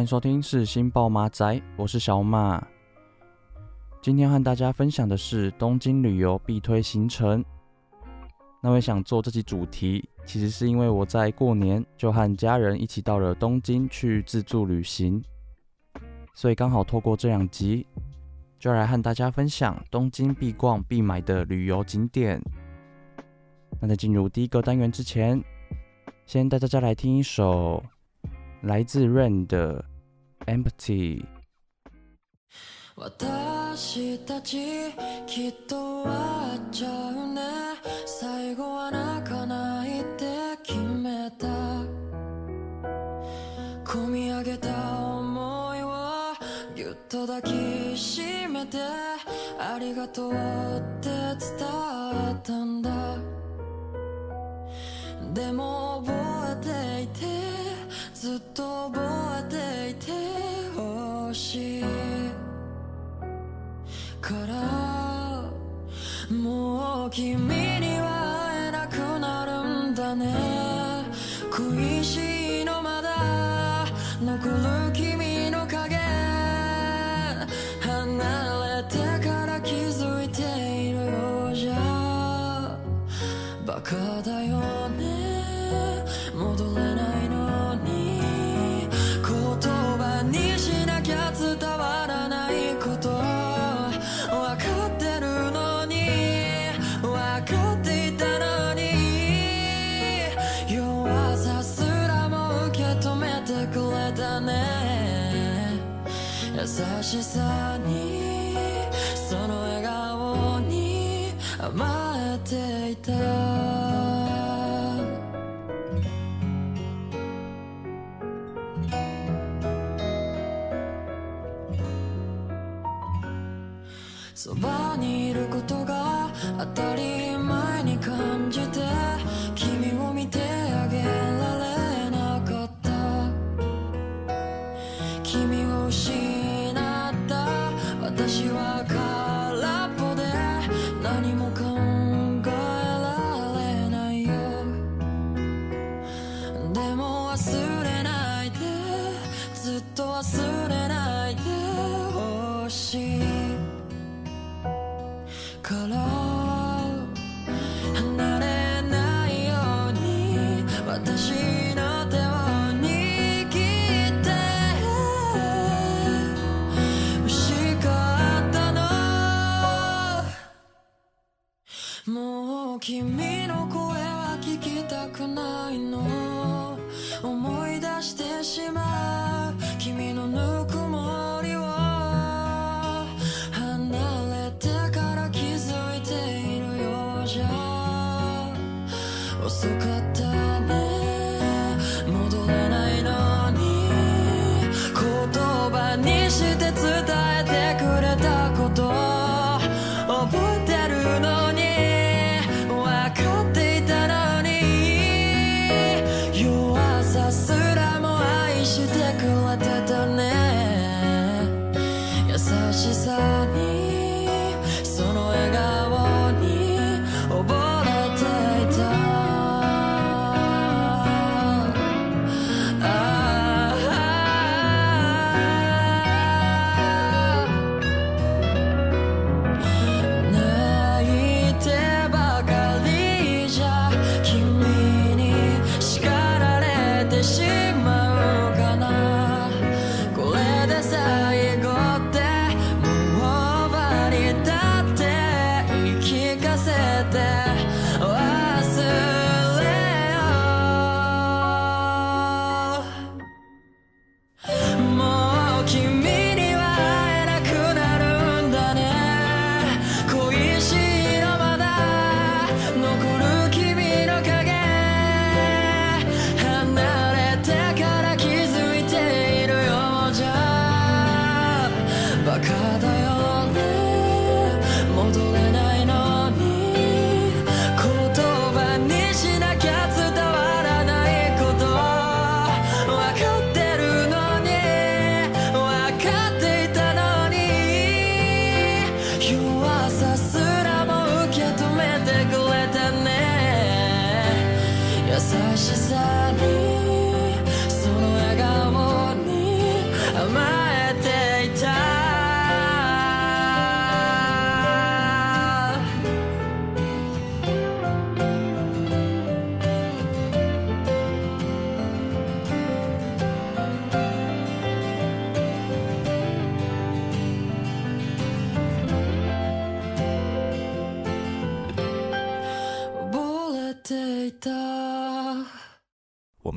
欢迎收听是新报马仔，我是小马。今天和大家分享的是东京旅游必推行程。那我想做这期主题，其实是因为我在过年就和家人一起到了东京去自助旅行，所以刚好透过这两集，就来和大家分享东京必逛必买的旅游景点。那在进入第一个单元之前，先带大家来听一首来自 Rain 的《Empty》。私たちきっと终わっちゃうね。最后は泣かないって决めた。込み上げた想いをぎゅっと抱きしめて。ありがとうって伝えたんだ。でも覚えていて。ずっと覚えていてほしいからもう君には会えなくなるんだね。食いのまだ残る君の影。离れてから気づいているようじゃ。バカだよ。しさにその笑顔に甘えていた。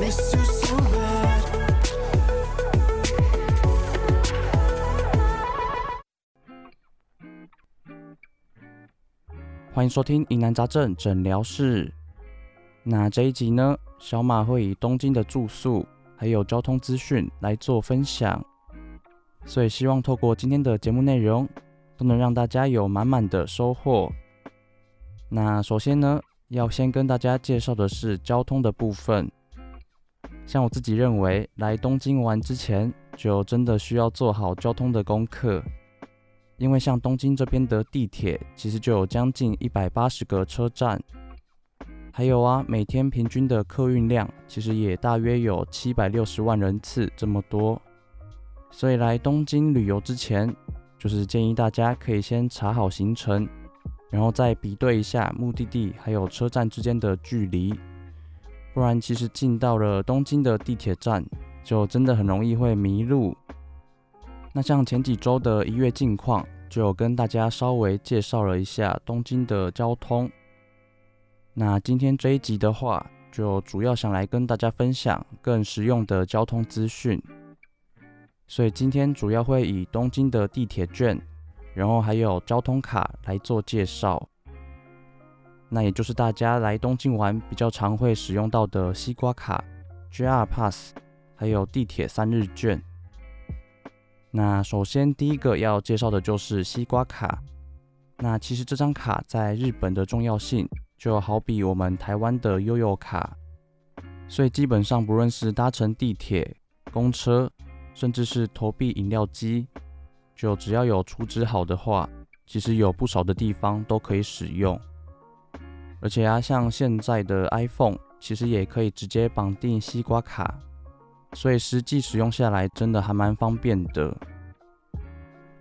Miss you so bad 欢迎收听疑难杂症诊疗室。那这一集呢，小马会以东京的住宿还有交通资讯来做分享，所以希望透过今天的节目内容，都能让大家有满满的收获。那首先呢，要先跟大家介绍的是交通的部分。像我自己认为，来东京玩之前，就真的需要做好交通的功课，因为像东京这边的地铁，其实就有将近一百八十个车站，还有啊，每天平均的客运量，其实也大约有七百六十万人次这么多，所以来东京旅游之前，就是建议大家可以先查好行程，然后再比对一下目的地还有车站之间的距离。不然，其实进到了东京的地铁站，就真的很容易会迷路。那像前几周的一月近况，就跟大家稍微介绍了一下东京的交通。那今天这一集的话，就主要想来跟大家分享更实用的交通资讯。所以今天主要会以东京的地铁券，然后还有交通卡来做介绍。那也就是大家来东京玩比较常会使用到的西瓜卡、JR Pass，还有地铁三日券。那首先第一个要介绍的就是西瓜卡。那其实这张卡在日本的重要性就好比我们台湾的悠游卡，所以基本上不论是搭乘地铁、公车，甚至是投币饮料机，就只要有储值好的话，其实有不少的地方都可以使用。而且啊，像现在的 iPhone 其实也可以直接绑定西瓜卡，所以实际使用下来真的还蛮方便的。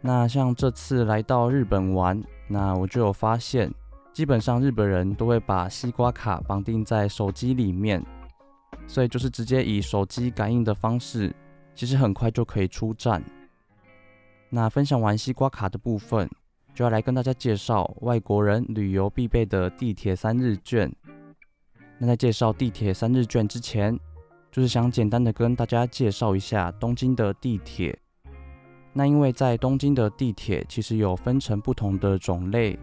那像这次来到日本玩，那我就有发现，基本上日本人都会把西瓜卡绑定在手机里面，所以就是直接以手机感应的方式，其实很快就可以出站。那分享完西瓜卡的部分。就要来跟大家介绍外国人旅游必备的地铁三日券。那在介绍地铁三日券之前，就是想简单的跟大家介绍一下东京的地铁。那因为在东京的地铁其实有分成不同的种类，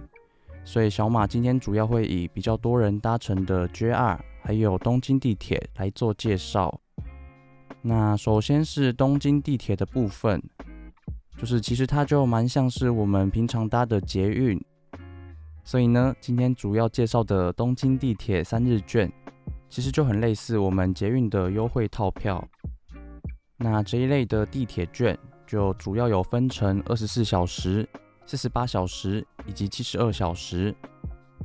所以小马今天主要会以比较多人搭乘的 JR 还有东京地铁来做介绍。那首先是东京地铁的部分。就是其实它就蛮像是我们平常搭的捷运，所以呢，今天主要介绍的东京地铁三日券，其实就很类似我们捷运的优惠套票。那这一类的地铁券就主要有分成二十四小时、四十八小时以及七十二小时，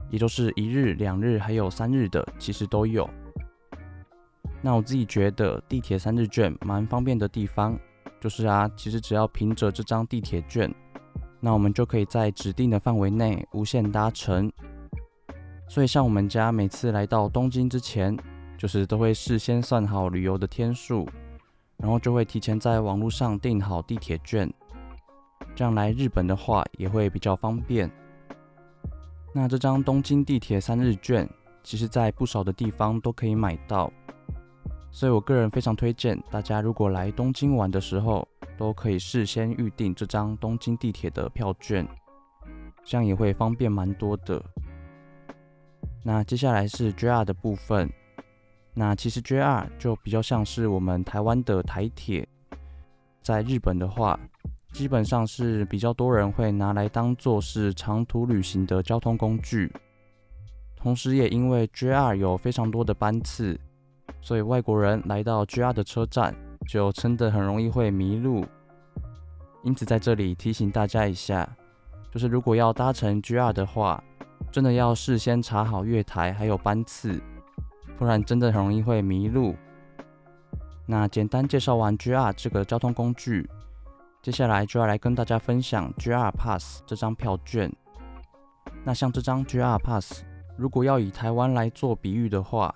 也就是一日、两日还有三日的，其实都有。那我自己觉得地铁三日券蛮方便的地方。就是啊，其实只要凭着这张地铁券，那我们就可以在指定的范围内无限搭乘。所以像我们家每次来到东京之前，就是都会事先算好旅游的天数，然后就会提前在网络上订好地铁券，这样来日本的话也会比较方便。那这张东京地铁三日券，其实在不少的地方都可以买到。所以，我个人非常推荐大家，如果来东京玩的时候，都可以事先预定这张东京地铁的票券，这样也会方便蛮多的。那接下来是 JR 的部分，那其实 JR 就比较像是我们台湾的台铁，在日本的话，基本上是比较多人会拿来当做是长途旅行的交通工具，同时也因为 JR 有非常多的班次。所以外国人来到 JR 的车站，就真的很容易会迷路。因此在这里提醒大家一下，就是如果要搭乘 JR 的话，真的要事先查好月台还有班次，不然真的很容易会迷路。那简单介绍完 JR 这个交通工具，接下来就要来跟大家分享 JR Pass 这张票券。那像这张 JR Pass，如果要以台湾来做比喻的话，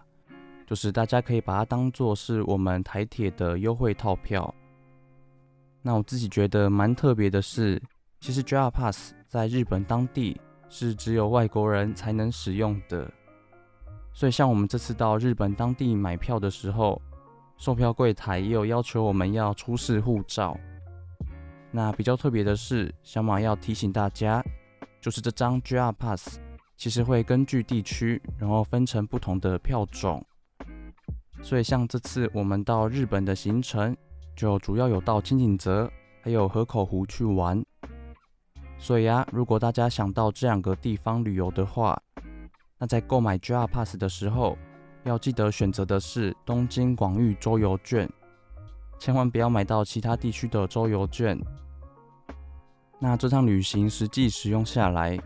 就是大家可以把它当做是我们台铁的优惠套票。那我自己觉得蛮特别的是，其实 JR Pass 在日本当地是只有外国人才能使用的。所以像我们这次到日本当地买票的时候，售票柜台也有要求我们要出示护照。那比较特别的是，小马要提醒大家，就是这张 JR Pass 其实会根据地区，然后分成不同的票种。所以像这次我们到日本的行程，就主要有到轻井泽，还有河口湖去玩。所以啊，如果大家想到这两个地方旅游的话，那在购买 JR Pass 的时候，要记得选择的是东京广域周游券，千万不要买到其他地区的周游券。那这趟旅行实际使用下来，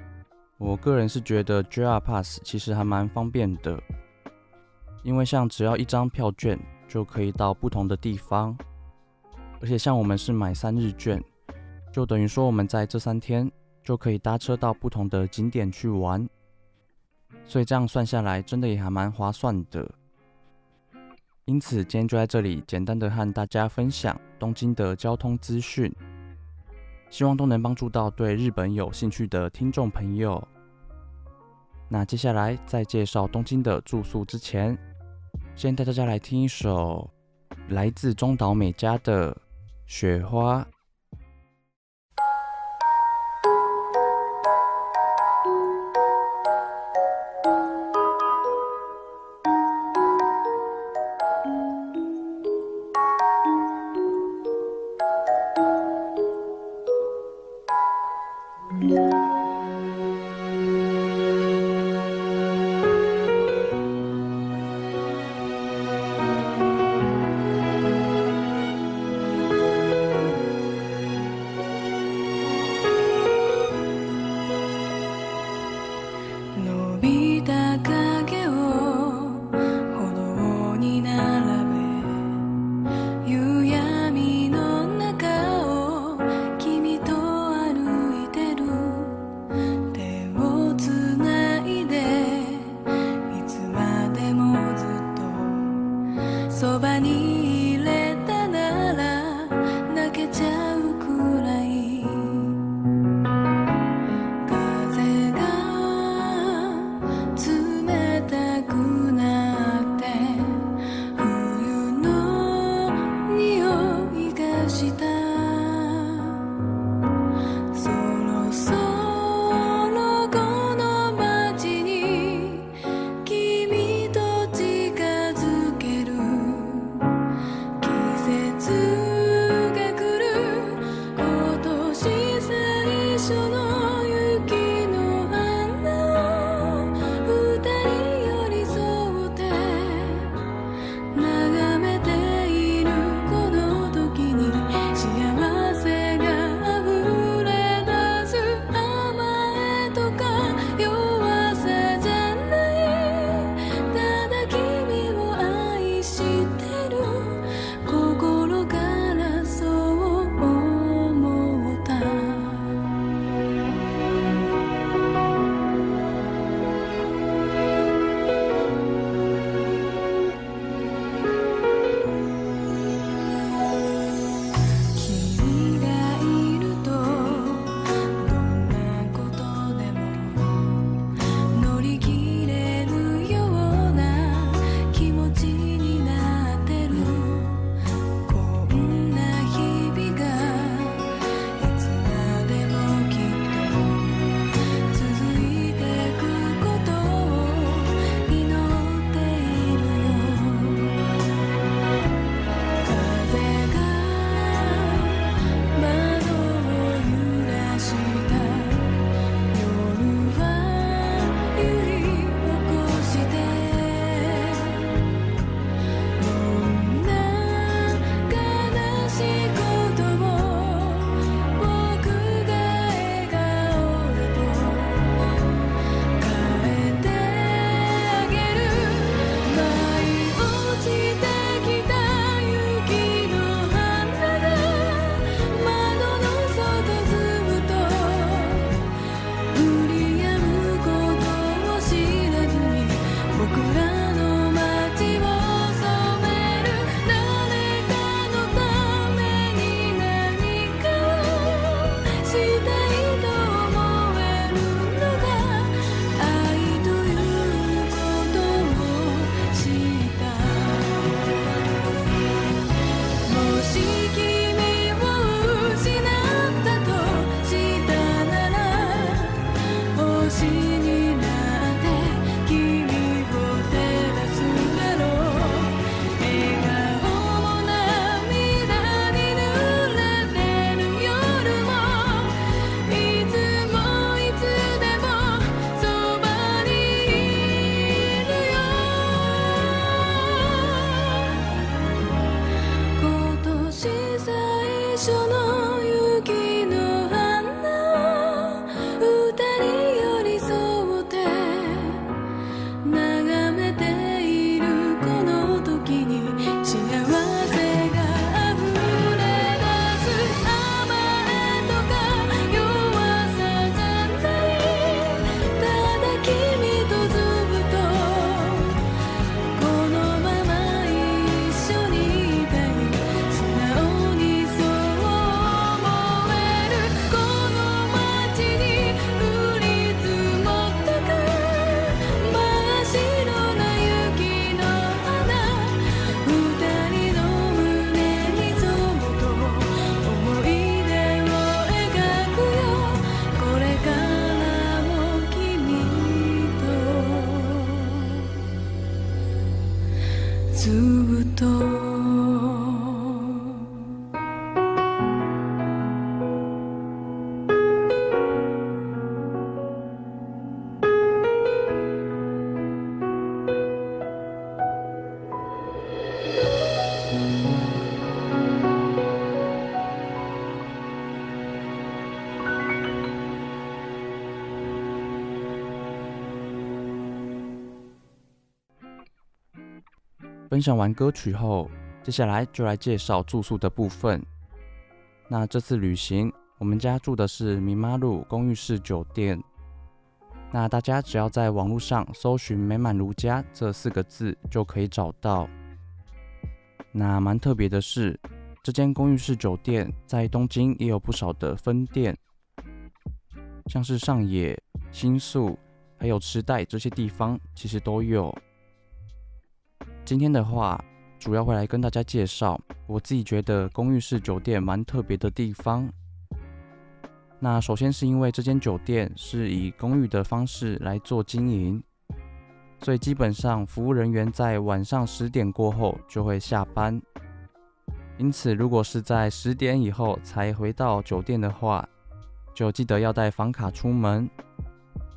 我个人是觉得 JR Pass 其实还蛮方便的，因为像只要一张票券就可以到不同的地方。而且像我们是买三日券，就等于说我们在这三天就可以搭车到不同的景点去玩，所以这样算下来真的也还蛮划算的。因此今天就在这里简单的和大家分享东京的交通资讯，希望都能帮助到对日本有兴趣的听众朋友。那接下来在介绍东京的住宿之前，先带大家来听一首来自中岛美嘉的。雪花。「分享完歌曲后，接下来就来介绍住宿的部分。那这次旅行，我们家住的是明马路公寓式酒店。那大家只要在网络上搜寻“美满如家”这四个字，就可以找到。那蛮特别的是，这间公寓式酒店在东京也有不少的分店，像是上野、新宿，还有池袋这些地方，其实都有。今天的话，主要会来跟大家介绍我自己觉得公寓式酒店蛮特别的地方。那首先是因为这间酒店是以公寓的方式来做经营，所以基本上服务人员在晚上十点过后就会下班。因此，如果是在十点以后才回到酒店的话，就记得要带房卡出门，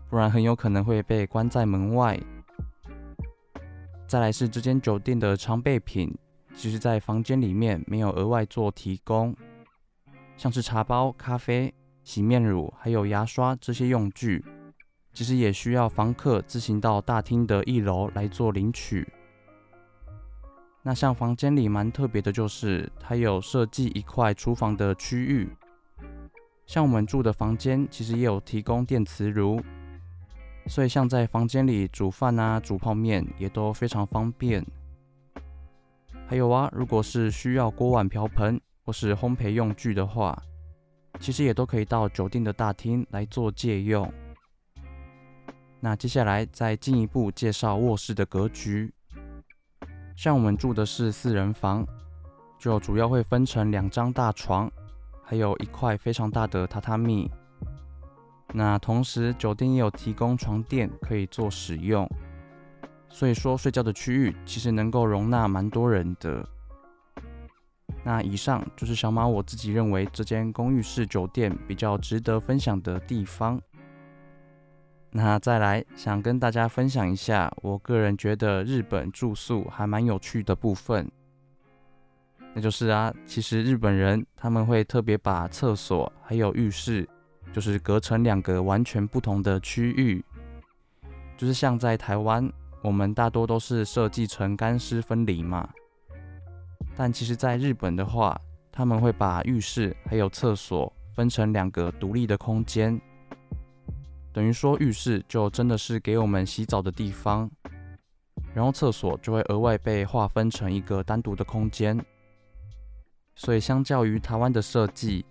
不然很有可能会被关在门外。再来是这间酒店的常备品，其实在房间里面没有额外做提供，像是茶包、咖啡。洗面乳还有牙刷这些用具，其实也需要房客自行到大厅的一楼来做领取。那像房间里蛮特别的，就是它有设计一块厨房的区域。像我们住的房间，其实也有提供电磁炉，所以像在房间里煮饭啊、煮泡面也都非常方便。还有啊，如果是需要锅碗瓢盆或是烘焙用具的话，其实也都可以到酒店的大厅来做借用。那接下来再进一步介绍卧室的格局。像我们住的是四人房，就主要会分成两张大床，还有一块非常大的榻榻米。那同时酒店也有提供床垫可以做使用，所以说睡觉的区域其实能够容纳蛮多人的。那以上就是小马我自己认为这间公寓式酒店比较值得分享的地方。那再来想跟大家分享一下，我个人觉得日本住宿还蛮有趣的部分，那就是啊，其实日本人他们会特别把厕所还有浴室，就是隔成两个完全不同的区域，就是像在台湾，我们大多都是设计成干湿分离嘛。但其实，在日本的话，他们会把浴室还有厕所分成两个独立的空间，等于说浴室就真的是给我们洗澡的地方，然后厕所就会额外被划分成一个单独的空间。所以，相较于台湾的设计，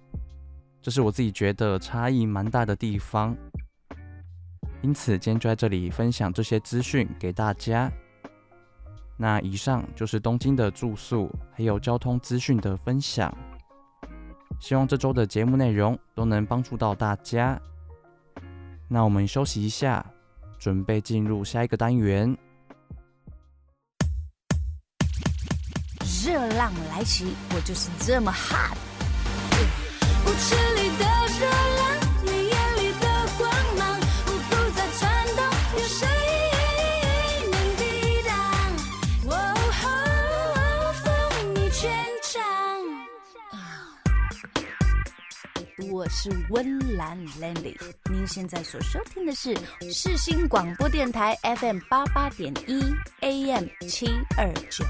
这是我自己觉得差异蛮大的地方。因此，今天就在这里分享这些资讯给大家。那以上就是东京的住宿还有交通资讯的分享，希望这周的节目内容都能帮助到大家。那我们休息一下，准备进入下一个单元。热浪来袭，我就是这么 hot。我是温岚 Landy，您现在所收听的是世新广播电台 FM 八八点一 AM 七二九。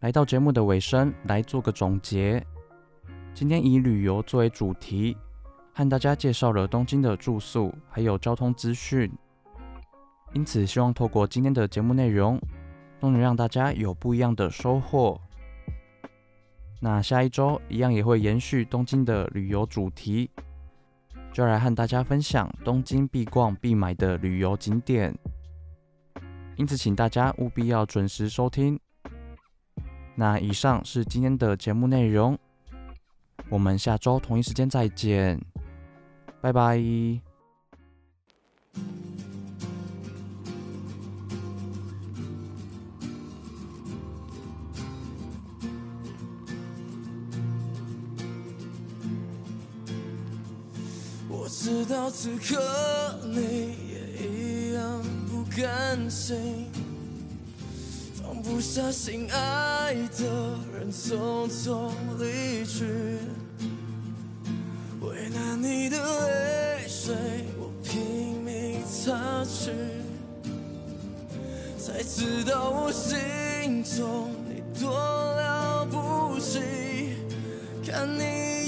来到节目的尾声，来做个总结。今天以旅游作为主题，和大家介绍了东京的住宿还有交通资讯。因此，希望透过今天的节目内容，都能让大家有不一样的收获。那下一周一样也会延续东京的旅游主题，就来和大家分享东京必逛必买的旅游景点。因此，请大家务必要准时收听。那以上是今天的节目内容，我们下周同一时间再见，拜拜。直到此刻，你也一样不甘心，放不下心爱的人匆匆离去，为难你的泪水，我拼命。擦去，才知道我心中你多了不起。看你